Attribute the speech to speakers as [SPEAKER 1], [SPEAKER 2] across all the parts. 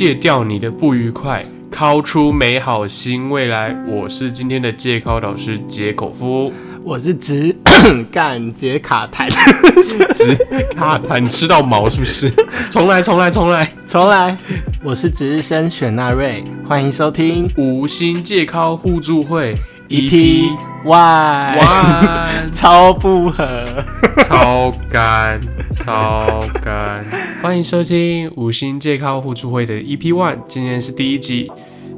[SPEAKER 1] 戒掉你的不愉快，敲出美好新未来。我是今天的戒考导师杰口夫，
[SPEAKER 2] 我是直 干杰卡坦，
[SPEAKER 1] 直卡坦，你吃到毛是不是？重来，重来，重来，
[SPEAKER 2] 重来。我是值日生选纳瑞，欢迎收听
[SPEAKER 1] 五星戒考互助会
[SPEAKER 2] EP
[SPEAKER 1] One，
[SPEAKER 2] 超不合，
[SPEAKER 1] 超干，超干。欢迎收听五星健康互助会的 EP One，今天是第一集。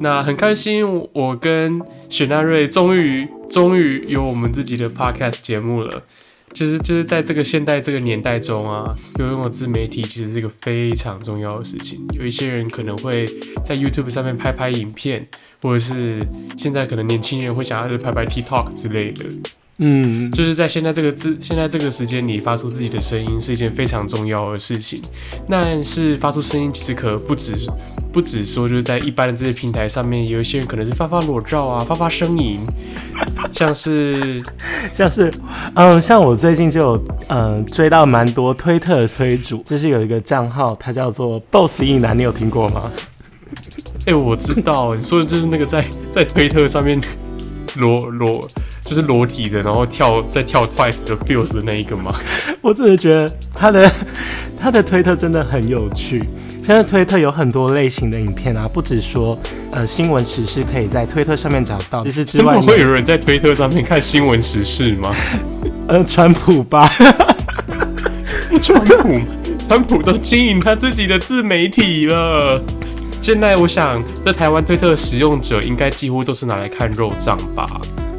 [SPEAKER 1] 那很开心，我跟雪纳瑞终于终于有我们自己的 Podcast 节目了。就是就是在这个现代这个年代中啊，有拥有自媒体其实是一个非常重要的事情。有一些人可能会在 YouTube 上面拍拍影片，或者是现在可能年轻人会想要去拍拍 TikTok 之类的。
[SPEAKER 2] 嗯，
[SPEAKER 1] 就是在现在这个字，现在这个时间里发出自己的声音是一件非常重要的事情。但是发出声音其实可不止不止说就是在一般的这些平台上面，有一些人可能是发发裸照啊，发发声音，像是
[SPEAKER 2] 像是嗯，像我最近就有嗯追到蛮多推特的推主，就是有一个账号，它叫做 Boss 一男，你有听过吗？
[SPEAKER 1] 哎、我知道，你说的就是那个在 在推特上面裸裸就是裸体的，然后跳在跳 Twice 的 Feels 的那一个吗？
[SPEAKER 2] 我真的觉得他的他的推特真的很有趣。现在推特有很多类型的影片啊，不止说呃新闻时事可以在推特上面找到，其实之外
[SPEAKER 1] 会有人在推特上面看新闻时事吗？
[SPEAKER 2] 呃川普吧，
[SPEAKER 1] 川普，川普都经营他自己的自媒体了。现在我想，在台湾推特的使用者应该几乎都是拿来看肉账吧。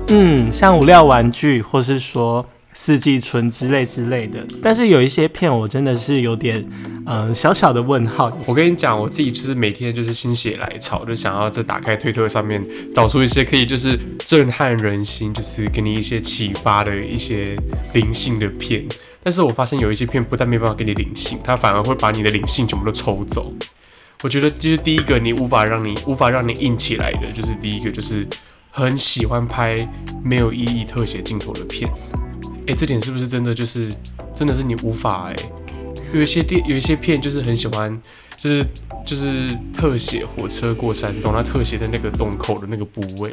[SPEAKER 2] 嗯，像无料玩具或是说四季春之类之类的，但是有一些片我真的是有点嗯、呃小小的问号。
[SPEAKER 1] 我跟你讲，我自己就是每天就是心血来潮，就想要在打开推特上面找出一些可以就是震撼人心，就是给你一些启发的一些灵性的片。但是我发现有一些片不但没办法给你灵性，它反而会把你的灵性全部都抽走。我觉得就是第一个，你无法让你无法让你硬起来的，就是第一个就是很喜欢拍没有意义特写镜头的片。诶，这点是不是真的就是真的是你无法诶？有一些电有一些片就是很喜欢，就是就是特写火车过山洞，它特写在那个洞口的那个部位，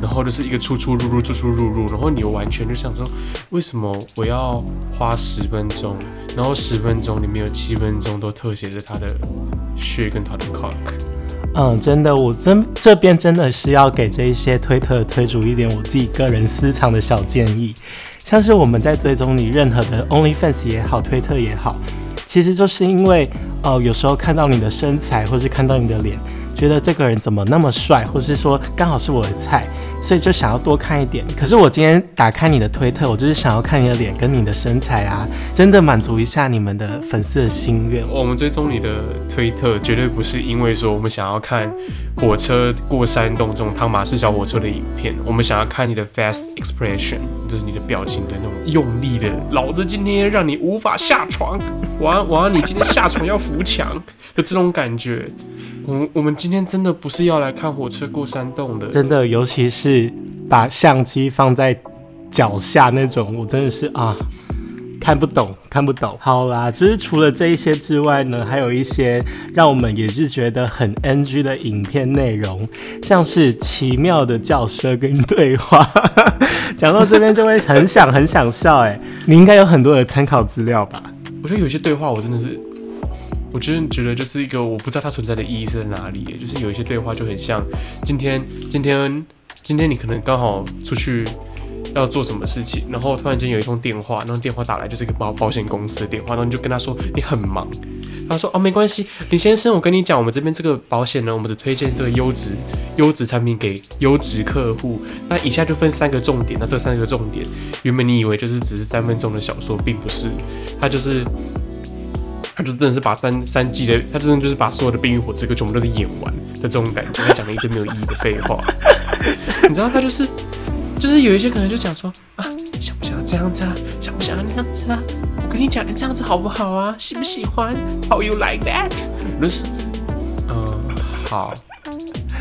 [SPEAKER 1] 然后就是一个出出入入出出入入，然后你完全就想说，为什么我要花十分钟，然后十分钟里面有七分钟都特写着他的血跟他的 cock。
[SPEAKER 2] 嗯，真的，我真这边真的是要给这一些推特推主一点我自己个人私藏的小建议，像是我们在追踪你任何的 OnlyFans 也好，推特也好，其实就是因为呃有时候看到你的身材，或是看到你的脸，觉得这个人怎么那么帅，或是说刚好是我的菜，所以就想要多看一点。可是我今天打开你的推特，我就是想要看你的脸跟你的身材啊，真的满足一下你们的粉丝的心愿。
[SPEAKER 1] 我们追踪你的推特，绝对不是因为说我们想要看火车过山洞这种汤马式小火车的影片，我们想要看你的 fast expression，就是你的表情的那种用力的，老子今天让你无法下床，我要我要你今天下床要扶墙的这种感觉。我我们今天真的不是要来看火车过山洞的，
[SPEAKER 2] 真的，尤其是把相机放在脚下那种，我真的是啊，看不懂，看不懂。好啦，就是除了这一些之外呢，还有一些让我们也是觉得很 NG 的影片内容，像是奇妙的叫声跟对话。讲到这边就会很想很想笑，哎，你应该有很多的参考资料吧？
[SPEAKER 1] 我觉得有些对话我真的是，我觉得觉得就是一个我不知道它存在的意义是在哪里，就是有一些对话就很像今天今天今天你可能刚好出去要做什么事情，然后突然间有一通电话，那电话打来就是一个保保险公司的电话，然后你就跟他说你很忙。他说：“哦，没关系，李先生，我跟你讲，我们这边这个保险呢，我们只推荐这个优质优质产品给优质客户。那以下就分三个重点，那这三个重点，原本你以为就是只是三分钟的小说，并不是，它就是，他就真的是把三三季的，他真的就是把所有的《冰与火之歌》全部都是演完的这种感觉，他讲了一堆没有意义的废话。你知道，他就是就是有一些可能就讲说啊，想不想要这样子啊，想不想要那样子啊？我跟你讲，这样子好不好啊？喜不喜欢？How you like that？我就是，嗯，好。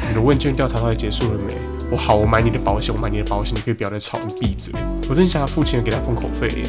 [SPEAKER 1] 你的问卷调查到底结束了没？我好，我买你的保险，我买你的保险，你可以不要再吵，你闭嘴。我真想要付钱给他封口费耶。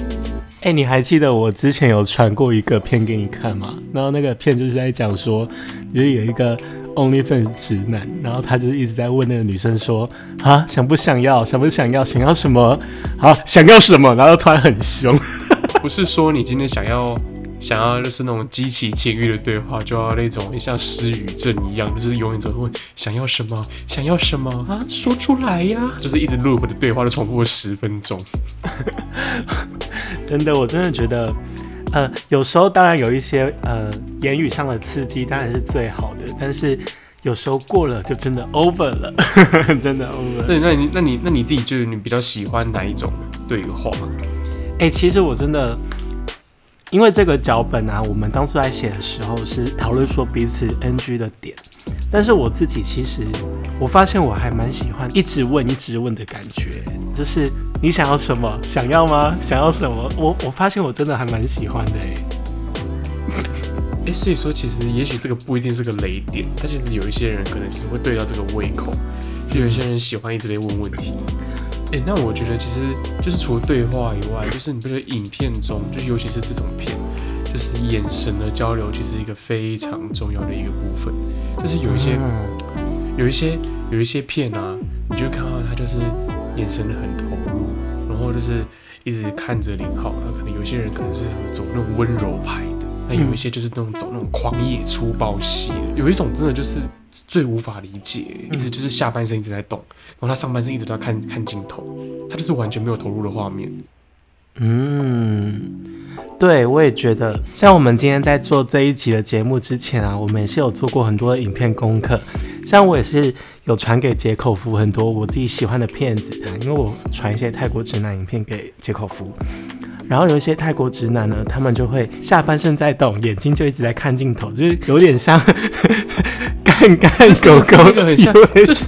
[SPEAKER 2] 哎、你还记得我之前有传过一个片给你看吗？然后那个片就是在讲说，就是有一个 OnlyFans 直男，然后他就是一直在问那个女生说啊，想不想要，想不想要，想要什么？啊，想要什么？然后突然很凶，
[SPEAKER 1] 不是说你今天想要想要就是那种激起情欲的对话，就要那种像失语症一样，就是永远只会问想要什么，想要什么啊，说出来呀，就是一直 loop 的对话都重复了十分钟。
[SPEAKER 2] 真的，我真的觉得，呃，有时候当然有一些呃言语上的刺激当然是最好的，但是有时候过了就真的 over 了，真的 over。
[SPEAKER 1] 对，那你那你那你自己就是你比较喜欢哪一种对话？
[SPEAKER 2] 哎、其实我真的，因为这个脚本啊，我们当初在写的时候是讨论说彼此 NG 的点，但是我自己其实我发现我还蛮喜欢一直问一直问的感觉，就是你想要什么？想要吗？想要什么？我我发现我真的还蛮喜欢的哎、
[SPEAKER 1] 所以说其实也许这个不一定是个雷点，但其实有一些人可能就是会对到这个胃口，就有些人喜欢一直被问问题。哎、那我觉得其实就是除了对话以外，就是你不觉得影片中，就是尤其是这种片，就是眼神的交流，其实一个非常重要的一个部分。就是有一些、
[SPEAKER 2] 嗯
[SPEAKER 1] 有一些有一些片啊，你就看到他就是眼神很投入，然后就是一直看着林浩，他可能有些人可能是走那种温柔派的，那有一些就是那种走那种狂野粗暴系的，有一种真的就是最无法理解，一直就是下半身一直在动，然后他上半身一直都在看看镜头，他就是完全没有投入的画面。
[SPEAKER 2] 嗯，对，我也觉得，像我们今天在做这一集的节目之前啊，我们也是有做过很多的影片功课。像我也是有传给杰口福很多我自己喜欢的片子啊，因为我传一些泰国直男影片给杰口夫，然后有一些泰国直男呢，他们就会下半身在动，眼睛就一直在看镜头，就是有点像 干干狗狗
[SPEAKER 1] 的很像
[SPEAKER 2] 就是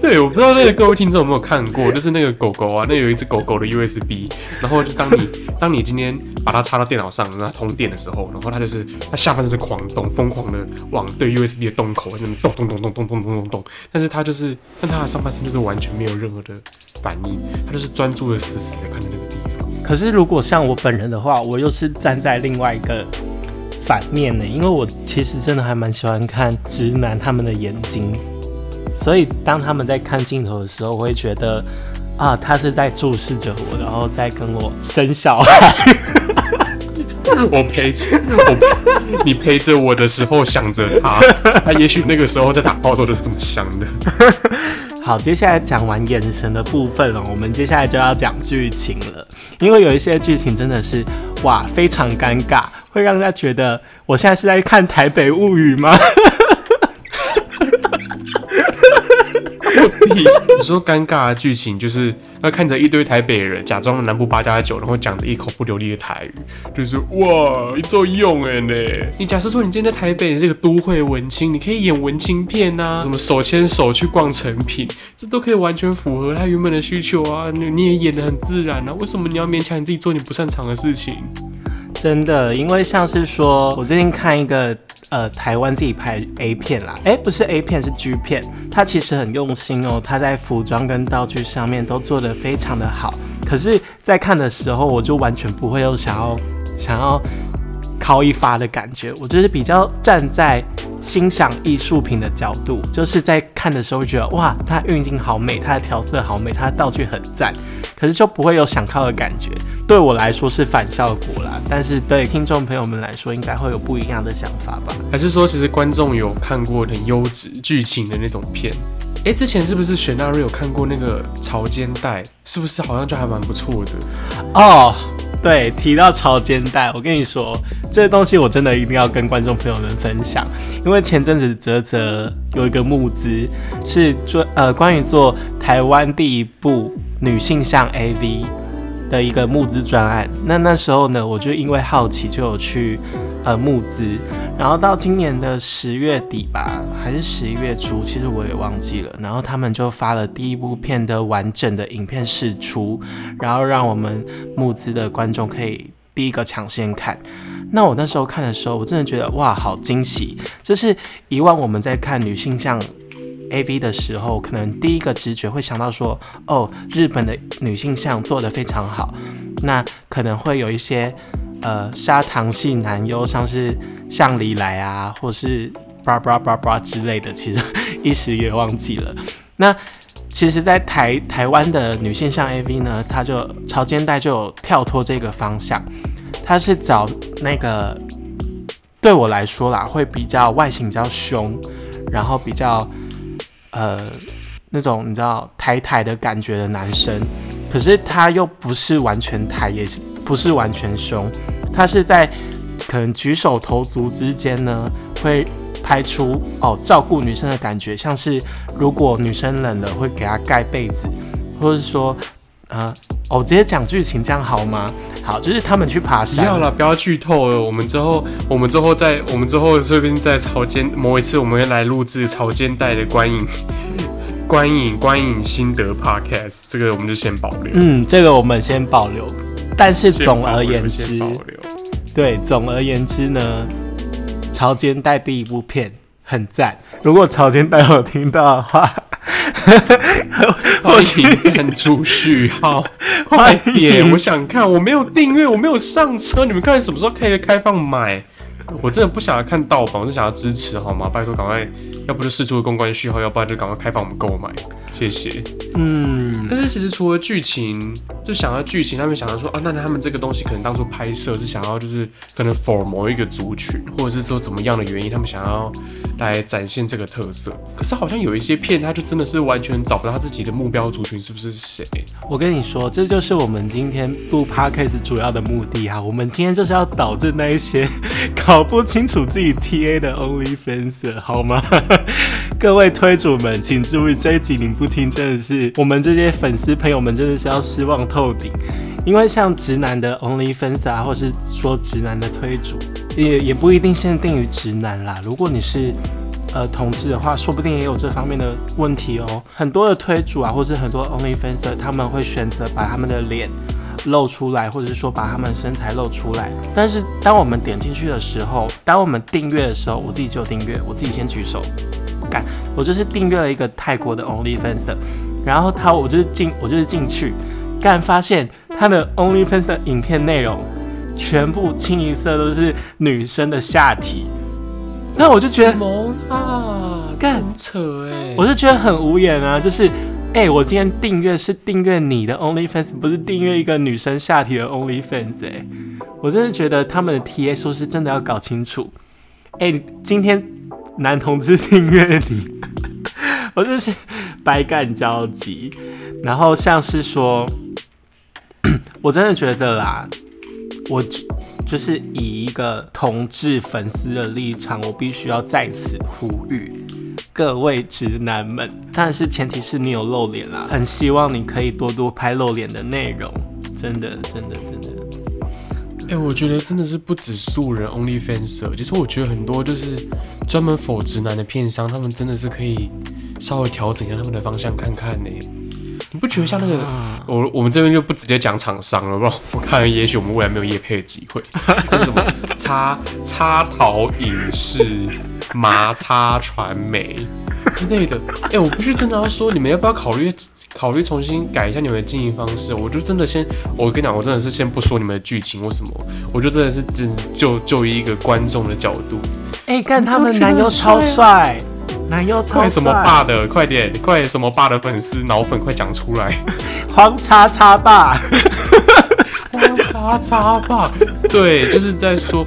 [SPEAKER 1] 对，我不知道那个各位听众有没有看过，就是那个狗狗啊，那有一只狗狗的 USB，然后就当你 当你今天把它插到电脑上，让它通电的时候，然后它就是它下半身就狂动，疯狂的往对 USB 的洞口那边动动动动动动动动动，但是它就是，但它的上半身就是完全没有任何的反应，它就是专注的死死的看着那个地方。
[SPEAKER 2] 可是如果像我本人的话，我又是站在另外一个反面呢，因为我其实真的还蛮喜欢看直男他们的眼睛，所以当他们在看镜头的时候，我会觉得啊，他是在注视着我，然后再跟我生小孩。
[SPEAKER 1] 我陪着我，你陪着我的时候想着他，他也许那个时候在打炮的时候就是这么想的。
[SPEAKER 2] 好，接下来讲完眼神的部分了，我们接下来就要讲剧情了。因为有一些剧情真的是哇非常尴尬，会让人家觉得我现在是在看《台北物语》吗？
[SPEAKER 1] 你说尴尬的剧情就是要看着一堆台北人假装南部八加九，然后讲着一口不流利的台语，就是哇，你做用哎呢。你假设说你今天在台北，你是个都会文青，你可以演文青片啊、什么手牵手去逛成品，这都可以完全符合他原本的需求啊。你你也演得很自然啊，为什么你要勉强你自己做你不擅长的事情？
[SPEAKER 2] 真的，因为像是说，我最近看一个呃台湾自己拍 A 片啦，诶，不是 A 片是 G 片，它其实很用心哦，它在服装跟道具上面都做得非常的好。可是，在看的时候，我就完全不会有想要想要靠一发的感觉，我就是比较站在欣赏艺术品的角度，就是在看的时候觉得哇，它运镜好美，它的调色好美，它的道具很赞，可是就不会有想靠的感觉。对我来说是反效果啦，但是对听众朋友们来说，应该会有不一样的想法吧。
[SPEAKER 1] 还是说其实观众有看过很优质剧情的那种片？诶，之前是不是雪纳瑞有看过那个《潮间带》？是不是好像就还蛮不错的？
[SPEAKER 2] 哦，对，提到潮间带，我跟你说，这个东西我真的一定要跟观众朋友们分享，因为前阵子泽泽有一个募资，是做呃关于做台湾第一部女性向 AV 的一个募资专案。那那时候呢，我就因为好奇就有去呃募资，然后到今年的十月底吧，还是十一月初，其实我也忘记了。然后他们就发了第一部片的完整的影片试出，然后让我们募资的观众可以第一个抢先看。那我那时候看的时候，我真的觉得哇，好惊喜！就是以往我们在看女性向 A V 的时候，可能第一个直觉会想到说，哦，日本的女性向做得非常好，那可能会有一些呃砂糖系男优，像是向里来啊，或是叭叭叭叭之类的，其实一时也忘记了。那其实，在台台湾的女性向 AV 呢，它就潮间带就有跳脱这个方向，它是找那个对我来说啦，会比较外形比较凶，然后比较呃那种你知道抬抬的感觉的男生，可是他又不是完全抬，也是不是完全凶，他是在可能举手投足之间呢，会拍出哦照顾女生的感觉，像是如果女生冷了，会给她盖被子，或者是说呃哦直接讲剧情这样好吗？好，就是他们去爬山不，
[SPEAKER 1] 要了，不要剧透了。我们之后，我们之后在，我们之后这边在潮间某一次，我们会来录制潮间带的观影、观影、观影心得 podcast。这个我们就先保留。
[SPEAKER 2] 嗯，这个我们先保留。但是
[SPEAKER 1] 先
[SPEAKER 2] 总而言之
[SPEAKER 1] 先保，留。
[SPEAKER 2] 对，总而言之呢，《潮间带》第一部片很赞。如果潮间带有听到的话，
[SPEAKER 1] 欢迎赞助序号，快点！我想看，我没有订阅，我没有上车。你们看什么时候可以开放买？我真的不想要看盗版，我就想要支持，好吗？拜托，赶快，要不就试出公关序号，要不然就赶快开放我们购买，谢谢。
[SPEAKER 2] 嗯，
[SPEAKER 1] 但是其实除了剧情，就想要剧情，他们想要说啊，那他们这个东西可能当初拍摄是想要就是可能 for 某一个族群，或者是说怎么样的原因，他们想要来展现这个特色。可是好像有一些片，他就真的是完全找不到他自己的目标族群是不是谁？
[SPEAKER 2] 我跟你说，这就是我们今天录 podcast 主要的目的啊。我们今天就是要导致那一些 搞不清楚自己 TA 的 OnlyFans，好吗？各位推主们，请注意，这一集你不听，真的是我们这些粉丝朋友们真的是要失望透顶。因为像直男的 OnlyFans 啊，或是说直男的推主，也也不一定限定于直男啦。如果你是呃同志的话，说不定也有这方面的问题哦。很多的推主啊，或是很多 OnlyFans，他们会选择把他们的脸露出来，或者是说把他们身材露出来。但是当我们点进去的时候，当我们订阅的时候，我自己就订阅，我自己先举手，干，我就是订阅了一个泰国的 OnlyFans，然后他我就是进我就是进去，干发现他的 OnlyFans 的影片内容全部清一色都是女生的下体，那我就觉得
[SPEAKER 1] 么啦？
[SPEAKER 2] 干
[SPEAKER 1] 扯哎、
[SPEAKER 2] 我就觉得很无言啊，就是，哎、我今天订阅是订阅你的 OnlyFans，不是订阅一个女生下体的 OnlyFans，哎、我真的觉得他们的 TA 是不是真的要搞清楚？哎、今天男同志订阅你，我真是百感交集。然后像是说，我真的觉得啦，我就就是以一个同志粉丝的立场，我必须要在此呼吁。各位直男们，但是前提是你有露脸啦，很希望你可以多多拍露脸的内容，真的，真的，真的。
[SPEAKER 1] 哎、我觉得真的是不止素人 OnlyFans，其实我觉得很多就是专门否直男的片商，他们真的是可以稍微调整一下他们的方向看看呢。你不觉得像那个、我我们这边就不直接讲厂商了，不然我看也许我们未来没有业配的机会。就是什么插插桃影视、麻插传媒 之类的。哎、我必须真的要说，你们要不要考虑考虑重新改一下你们的经营方式？我就真的先，我跟你讲，我真的是先不说你们的剧情或什么，我就真的是只就就以一个观众的角度，
[SPEAKER 2] 哎、看他们男优超帅，男优超帅，
[SPEAKER 1] 快什么爸的，快点，快什么爸的粉丝脑粉，快讲出来！
[SPEAKER 2] 黄叉叉爸，
[SPEAKER 1] 黄，叉叉吧，对，就是在说，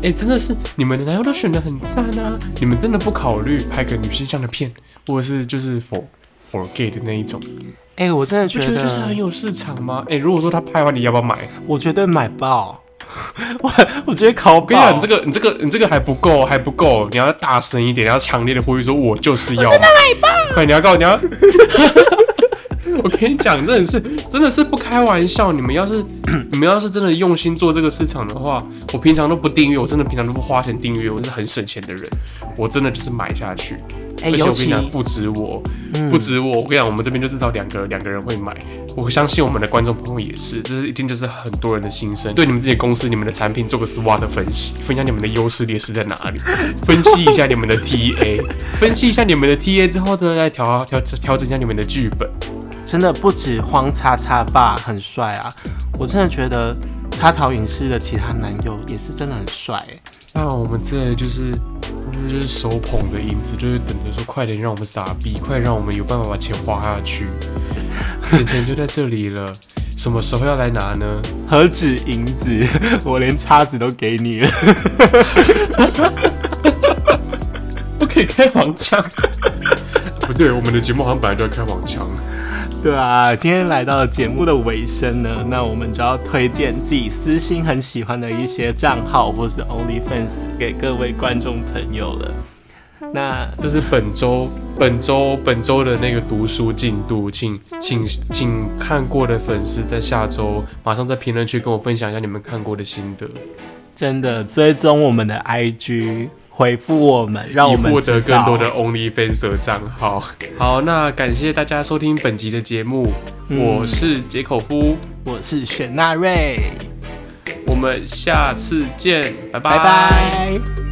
[SPEAKER 1] 哎、真的是你们的男友都选的很赞啊！你们真的不考虑拍个女性向的片，或者是就是 for for gay 的那一种，
[SPEAKER 2] 哎、我真的
[SPEAKER 1] 觉
[SPEAKER 2] 觉得，
[SPEAKER 1] 得就是很有市场吗？哎、如果说他拍完，你要不要买？
[SPEAKER 2] 我绝对买爆，我我觉得考爆
[SPEAKER 1] 你这个你这个你这个还不够，还不够，你要大声一点，你要强烈的呼吁说，我就是要买爆，快，你要告你要。我跟你讲，真的是真的是不开玩笑。你们要是 你们要是真的用心做这个市场的话，我平常都不订阅，我真的平常都不花钱订阅，我是很省钱的人。我真的就是买下去，
[SPEAKER 2] 哎、
[SPEAKER 1] 而且
[SPEAKER 2] 尤其
[SPEAKER 1] 我跟你讲，不止我，
[SPEAKER 2] 嗯
[SPEAKER 1] 不止我，我跟你讲，我们这边就知道两个两个人会买，我相信我们的观众朋友也是，这是一定就是很多人的心声。对你们自己公司、你们的产品做个 SWOT 分析，分享你们的优势劣势在哪里，分析一下你们的 TA，分析一下你们的 TA 之后呢，再调调调整一下你们的剧本。
[SPEAKER 2] 真的不止荒叉叉爸很帅啊，我真的觉得插桃影视的其他男友也是真的很帅、欸。
[SPEAKER 1] 那我们这就是这就是手捧的银子，就是等着说快点让我们傻逼，快让我们有办法把钱花下去。钱钱就在这里了，什么时候要来拿呢？
[SPEAKER 2] 何止银子，我连叉子都给你了。
[SPEAKER 1] 不可以开黄腔。不对，我们的节目好像本来就要开黄腔。
[SPEAKER 2] 对啊，今天来到节目的尾声呢，那我们就要推荐自己私心很喜欢的一些账号或是 OnlyFans 给各位观众朋友了。那
[SPEAKER 1] 这是本周本周本周的那个读书进度，请请请看过的粉丝在下周马上在评论区跟我分享一下你们看过的心得，
[SPEAKER 2] 真的追踪我们的 IG。回复我们，让我们
[SPEAKER 1] 获得更多的 OnlyFans 账号。好，那感谢大家收听本集的节目，我是杰口夫，
[SPEAKER 2] 我是雪纳瑞，
[SPEAKER 1] 我们下次见，拜。
[SPEAKER 2] 拜拜。